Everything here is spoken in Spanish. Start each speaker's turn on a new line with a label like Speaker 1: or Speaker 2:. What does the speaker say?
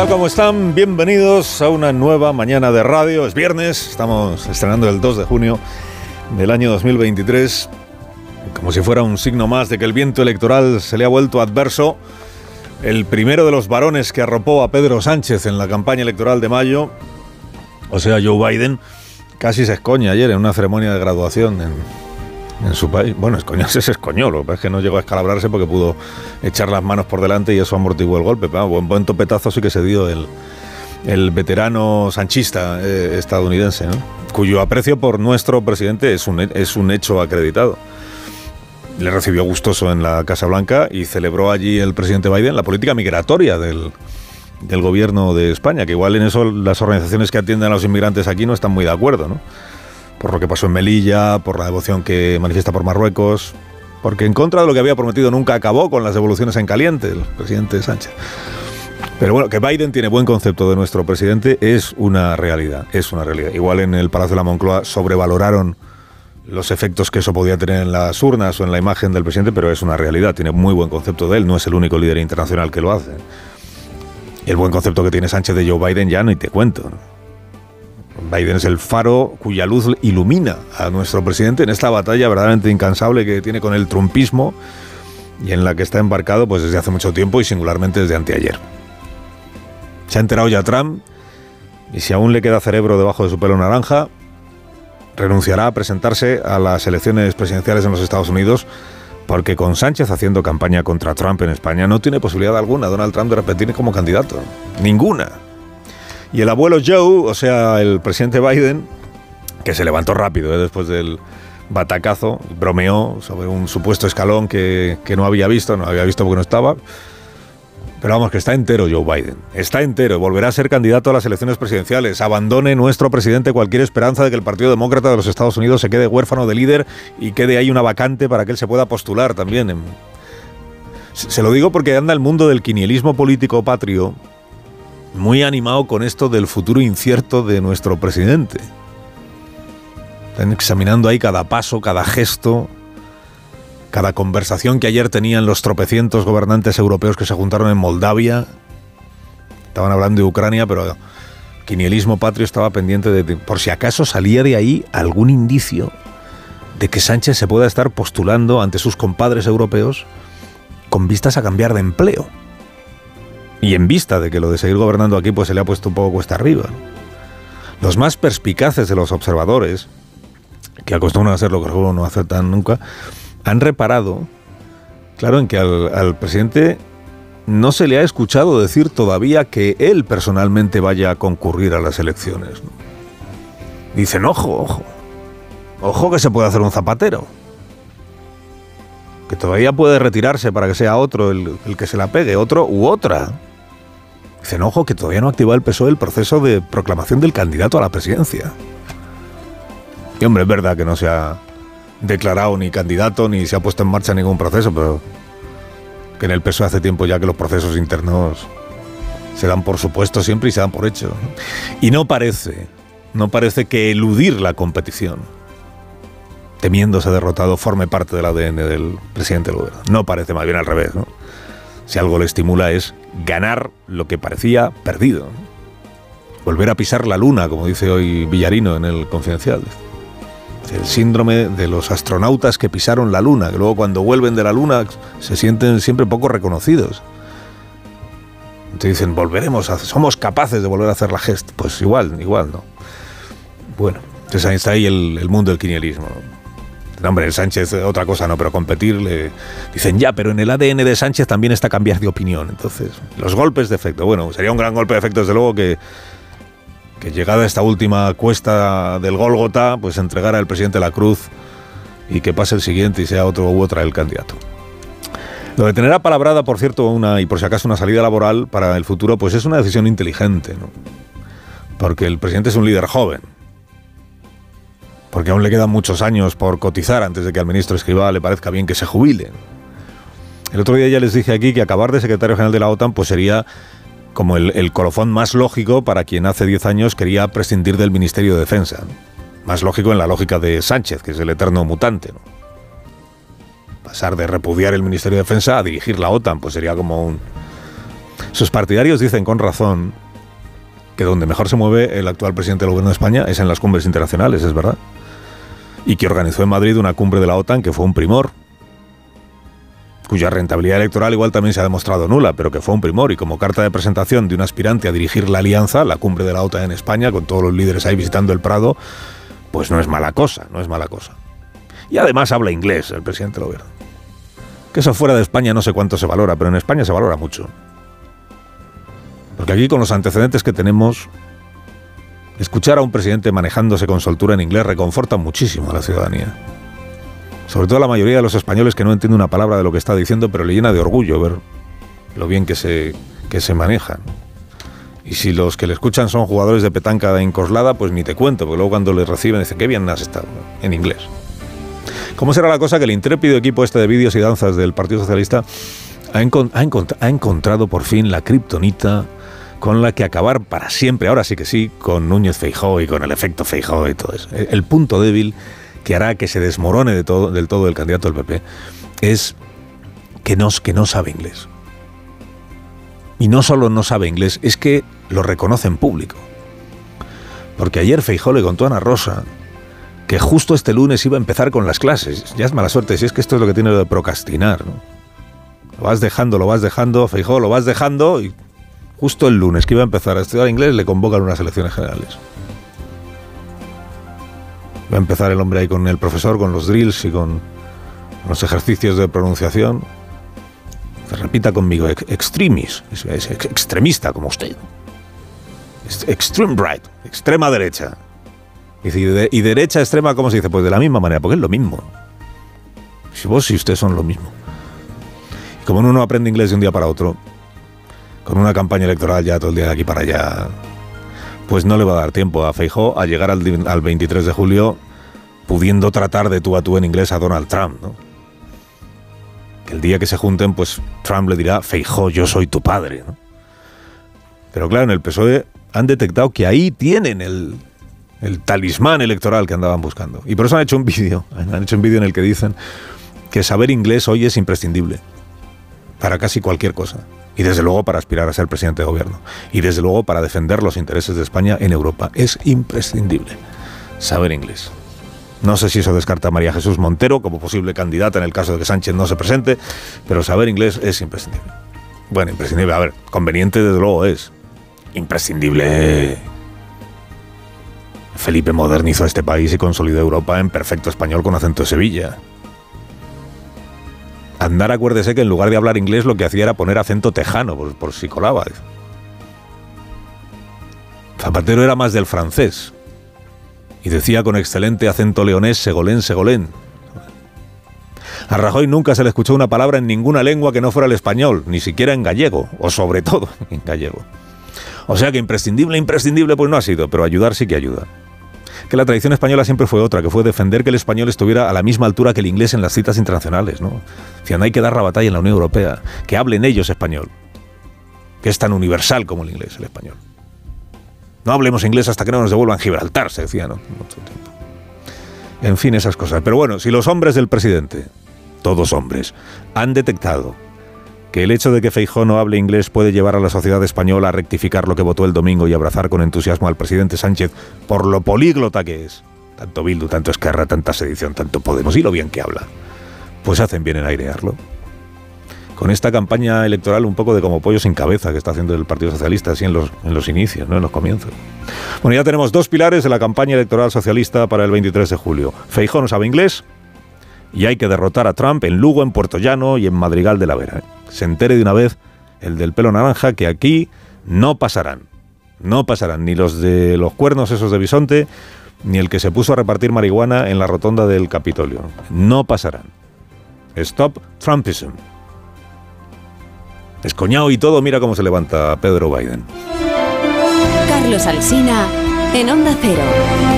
Speaker 1: tal? ¿Cómo están? Bienvenidos a una nueva mañana de radio. Es viernes, estamos estrenando el 2 de junio del año 2023. Como si fuera un signo más de que el viento electoral se le ha vuelto adverso. El primero de los varones que arropó a Pedro Sánchez en la campaña electoral de mayo, o sea, Joe Biden, casi se escoña ayer en una ceremonia de graduación en, en su país. Bueno, escoñarse se escoñó, lo que es que no llegó a escalabrarse porque pudo echar las manos por delante y eso amortiguó el golpe. Pero, buen, buen topetazo sí que se dio el, el veterano sanchista eh, estadounidense, ¿no? cuyo aprecio por nuestro presidente es un, es un hecho acreditado. Le recibió gustoso en la Casa Blanca y celebró allí el presidente Biden la política migratoria del, del gobierno de España, que igual en eso las organizaciones que atienden a los inmigrantes aquí no están muy de acuerdo, ¿no? Por lo que pasó en Melilla, por la devoción que manifiesta por Marruecos, porque en contra de lo que había prometido nunca acabó con las devoluciones en caliente el presidente Sánchez. Pero bueno, que Biden tiene buen concepto de nuestro presidente es una realidad, es una realidad. Igual en el Palacio de la Moncloa sobrevaloraron los efectos que eso podía tener en las urnas o en la imagen del presidente, pero es una realidad, tiene muy buen concepto de él, no es el único líder internacional que lo hace. El buen concepto que tiene Sánchez de Joe Biden ya no y te cuento. Biden es el faro cuya luz ilumina a nuestro presidente en esta batalla verdaderamente incansable que tiene con el trumpismo y en la que está embarcado pues desde hace mucho tiempo y singularmente desde anteayer. Se ha enterado ya Trump y si aún le queda cerebro debajo de su pelo naranja, renunciará a presentarse a las elecciones presidenciales en los Estados Unidos porque con Sánchez haciendo campaña contra Trump en España no tiene posibilidad alguna Donald Trump de repetir como candidato. Ninguna. Y el abuelo Joe, o sea, el presidente Biden, que se levantó rápido ¿eh? después del batacazo, bromeó sobre un supuesto escalón que, que, no había visto, no había visto porque no estaba. Pero vamos, que está entero Joe Biden. Está entero. Volverá a ser candidato a las elecciones presidenciales. Abandone nuestro presidente cualquier esperanza de que el Partido Demócrata de los Estados Unidos se quede huérfano de líder y quede ahí una vacante para que él se pueda postular también. Se lo digo porque anda el mundo del quinielismo político patrio muy animado con esto del futuro incierto de nuestro presidente. Están examinando ahí cada paso, cada gesto, cada conversación que ayer tenían los tropecientos gobernantes europeos que se juntaron en Moldavia. Estaban hablando de Ucrania, pero Quinielismo Patrio estaba pendiente de por si acaso salía de ahí algún indicio de que Sánchez se pueda estar postulando ante sus compadres europeos con vistas a cambiar de empleo. Y en vista de que lo de seguir gobernando aquí pues se le ha puesto un poco cuesta arriba. Los más perspicaces de los observadores, que acostumbran a hacer lo que luego no aceptan nunca, han reparado, claro, en que al, presidente no se le ha escuchado decir todavía que él personalmente vaya a concurrir a las elecciones. Dicen, ojo, ojo, ojo que se puede hacer un zapatero. Que todavía puede retirarse para que sea otro el que se la pegue, otro u otra. Dicen, ojo, que todavía no ha activado el PSOE el proceso de proclamación del candidato a la presidencia. Y hombre, es verdad que no se ha declarado ni candidato ni se ha puesto en marcha ningún proceso, pero que en el PSOE hace tiempo ya que los procesos internos se dan por supuesto siempre y se dan por hecho. Y no parece, no parece que eludir la competición, temiéndose derrotado, forme parte del ADN del presidente del gobierno. No parece, más bien al revés, ¿no? Si algo le estimula es ganar lo que parecía perdido. Volver a pisar la luna, como dice hoy Villarino en el Confidencial. El síndrome de los astronautas que pisaron la luna, que luego cuando vuelven de la luna se sienten siempre poco reconocidos. Te dicen, volveremos, a, somos capaces de volver a hacer la gesta. Pues igual, igual, ¿no? Bueno, entonces ahí está ahí el, mundo del quinielismo. Hombre, el Sánchez otra cosa no, pero competir le dicen ya, pero en el ADN de Sánchez también está cambiar de opinión. Entonces, los golpes de efecto. Bueno, sería un gran golpe de efecto, desde luego, que, que llegada esta última cuesta del Gólgota, pues entregara al presidente la cruz y que pase el siguiente y sea otro u otra el candidato. Lo de tener apalabrada, por cierto, una y por si acaso una salida laboral para el futuro, pues es una decisión inteligente, ¿no? Porque el presidente es un líder joven porque aún le quedan muchos años por cotizar antes de que al ministro Escribá le parezca bien que se jubile. El otro día ya les dije aquí que acabar de secretario general de la OTAN pues sería como el, el colofón más lógico para quien hace 10 años quería prescindir del Ministerio de Defensa. Más lógico en la lógica de Sánchez, que es el eterno mutante. Pasar de repudiar el Ministerio de Defensa a dirigir la OTAN, pues sería como un, Sus partidarios dicen con razón que donde mejor se mueve el actual presidente del gobierno de España es en las cumbres internacionales, es verdad. Y que organizó en Madrid una cumbre de la OTAN que fue un primor, cuya rentabilidad electoral igual también se ha demostrado nula, pero que fue un primor y como carta de presentación de un aspirante a dirigir la alianza, la cumbre de la OTAN en España, con todos los líderes ahí visitando el Prado, pues no es mala cosa, no es mala cosa. Y además habla inglés el presidente gobierno. Que eso fuera de España no sé cuánto se valora, pero en España se valora mucho. Porque aquí con los antecedentes que tenemos, escuchar a un presidente manejándose con soltura en inglés reconforta muchísimo a la ciudadanía. Sobre todo a la mayoría de los españoles que no entienden una palabra de lo que está diciendo, pero le llena de orgullo ver lo bien que se, que se manejan. Y si los que le escuchan son jugadores de petanca de pues ni te cuento, porque luego cuando le reciben dicen, qué bien has estado, en inglés. ¿Cómo será la cosa que el intrépido equipo este de vídeos y danzas del Partido Socialista ha, ha encontrado por fin la kriptonita con la que acabar para siempre, ahora sí que sí, con Núñez Feijó y con el efecto Feijó y todo eso. El punto débil que hará que se desmorone de todo, del todo el candidato del PP es que no, que no sabe inglés. Y no solo no sabe inglés, es que lo reconoce en público. Porque ayer Feijó le contó a Ana Rosa que justo este lunes iba a empezar con las clases. Ya es mala suerte, si es que esto es lo que tiene de procrastinar. Lo vas dejando, lo vas dejando, Feijó, lo vas dejando y justo el lunes que iba a empezar a estudiar inglés le convocan unas elecciones generales. Va a empezar el hombre ahí con el profesor, con los drills y con los ejercicios de pronunciación. Repita conmigo, extremis, extremista como usted. Extreme right, extrema derecha. Y, derecha extrema, ¿cómo se dice? Pues de la misma manera, porque es lo mismo. Si vos y usted son lo mismo. Como uno no aprende inglés de un día para otro, con una campaña electoral ya todo el día de aquí para allá, pues no le va a dar tiempo a Feijó a llegar al, 23 de julio pudiendo tratar de tú a tú en inglés a Donald Trump, ¿no? Que el día que se junten, pues Trump le dirá, Feijó, yo soy tu padre, ¿no? Pero claro, en el PSOE han detectado que ahí tienen el, el talismán electoral que andaban buscando. Y por eso han hecho un vídeo, han hecho un vídeo en el que dicen que saber inglés hoy es imprescindible para casi cualquier cosa. Y desde luego para aspirar a ser presidente de gobierno. Y desde luego para defender los intereses de España en Europa. Es imprescindible saber inglés. No sé si eso descarta a María Jesús Montero como posible candidata en el caso de que Sánchez no se presente, pero saber inglés es imprescindible. Bueno, imprescindible, a ver, conveniente desde luego es. Imprescindible. Felipe modernizó este país y consolidó Europa en perfecto español con acento de Sevilla. Andar, acuérdese que en lugar de hablar inglés lo que hacía era poner acento tejano, por, si colaba. Zapatero era más del francés. Y decía con excelente acento leonés, segolén, segolén. A Rajoy nunca se le escuchó una palabra en ninguna lengua que no fuera el español, ni siquiera en gallego, o sobre todo en gallego. O sea que imprescindible, imprescindible pues no ha sido, pero ayudar sí que ayuda que la tradición española siempre fue otra, que fue defender que el español estuviera a la misma altura que el inglés en las citas internacionales. ¿no? hay que dar la batalla en la Unión Europea, que hablen ellos español, que es tan universal como el inglés, el español. No hablemos inglés hasta que no nos devuelvan Gibraltar, se decía, ¿no? En fin, esas cosas. Pero bueno, si los hombres del presidente, todos hombres, han detectado que el hecho de que Feijó no hable inglés puede llevar a la sociedad española a rectificar lo que votó el domingo y abrazar con entusiasmo al presidente Sánchez por lo políglota que es. Tanto Bildu, tanto Esquerra, tanta sedición, tanto Podemos y lo bien que habla. Pues hacen bien en airearlo. Con esta campaña electoral un poco de como pollo sin cabeza que está haciendo el Partido Socialista, así en los, inicios, ¿no? en los comienzos. Bueno, ya tenemos dos pilares de la campaña electoral socialista para el 23 de julio. Feijó no sabe inglés y hay que derrotar a Trump en Lugo, en Puerto Llano y en Madrigal de la Vera. Se entere de una vez el del pelo naranja que aquí no pasarán. No pasarán ni los de los cuernos esos de bisonte, ni el que se puso a repartir marihuana en la rotonda del Capitolio. No pasarán. Stop Trumpism. Escoñado y todo, mira cómo se levanta Pedro Biden.
Speaker 2: Carlos Alsina en Onda Cero.